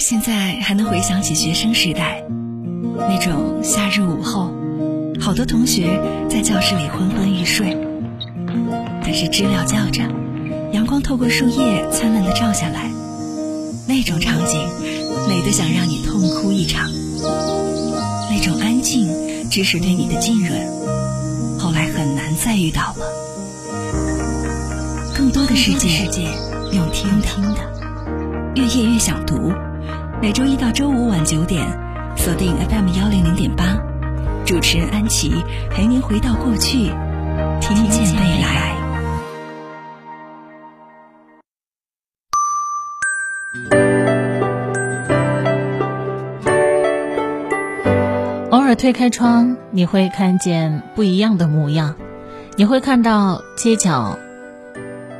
现在还能回想起学生时代，那种夏日午后，好多同学在教室里昏昏欲睡，但是知了叫着，阳光透过树叶灿烂的照下来，那种场景美得想让你痛哭一场。那种安静，只是对你的浸润，后来很难再遇到了。更多的世界用听的。越夜越想读，每周一到周五晚九点，锁定 FM 幺零零点八，主持人安琪陪您回到过去，听见未来。偶尔推开窗，你会看见不一样的模样，你会看到街角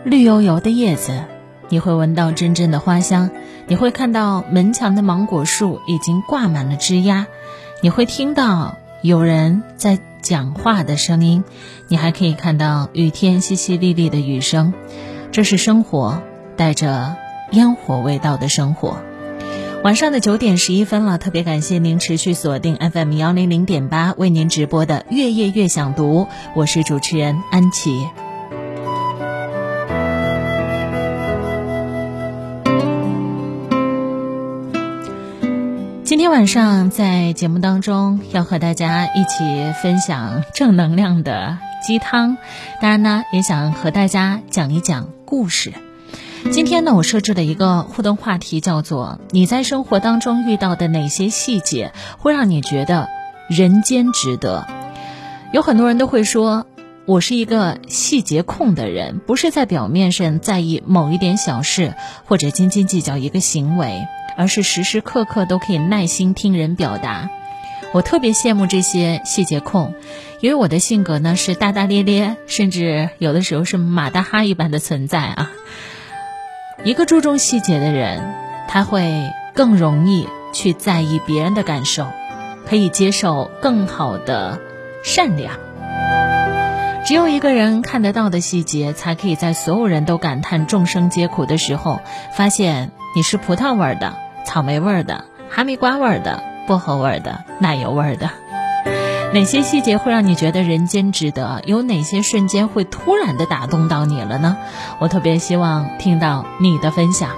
绿油油的叶子。你会闻到阵阵的花香，你会看到门墙的芒果树已经挂满了枝桠，你会听到有人在讲话的声音，你还可以看到雨天淅淅沥沥的雨声，这是生活，带着烟火味道的生活。晚上的九点十一分了，特别感谢您持续锁定 FM 幺零零点八为您直播的《月夜越想读》，我是主持人安琪。今天晚上在节目当中要和大家一起分享正能量的鸡汤，当然呢，也想和大家讲一讲故事。今天呢，我设置了一个互动话题，叫做“你在生活当中遇到的哪些细节会让你觉得人间值得？”有很多人都会说，我是一个细节控的人，不是在表面上在意某一点小事，或者斤斤计较一个行为。而是时时刻刻都可以耐心听人表达，我特别羡慕这些细节控，因为我的性格呢是大大咧咧，甚至有的时候是马大哈一般的存在啊。一个注重细节的人，他会更容易去在意别人的感受，可以接受更好的善良。只有一个人看得到的细节，才可以在所有人都感叹众生皆苦的时候，发现你是葡萄味的。草莓味的、哈密瓜味的、薄荷味的、奶油味的，哪些细节会让你觉得人间值得？有哪些瞬间会突然的打动到你了呢？我特别希望听到你的分享。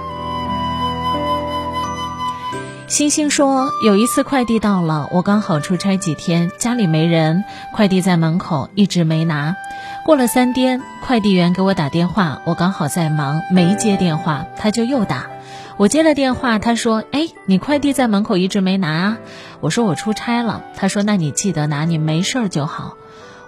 星星说，有一次快递到了，我刚好出差几天，家里没人，快递在门口一直没拿。过了三天，快递员给我打电话，我刚好在忙，没接电话，他就又打。我接了电话，他说：“哎，你快递在门口一直没拿啊？”我说：“我出差了。”他说：“那你记得拿，你没事儿就好。”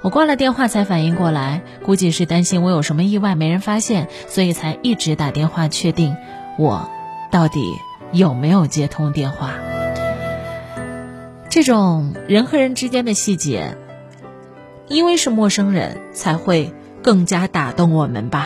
我挂了电话才反应过来，估计是担心我有什么意外没人发现，所以才一直打电话确定我到底有没有接通电话。这种人和人之间的细节，因为是陌生人，才会更加打动我们吧。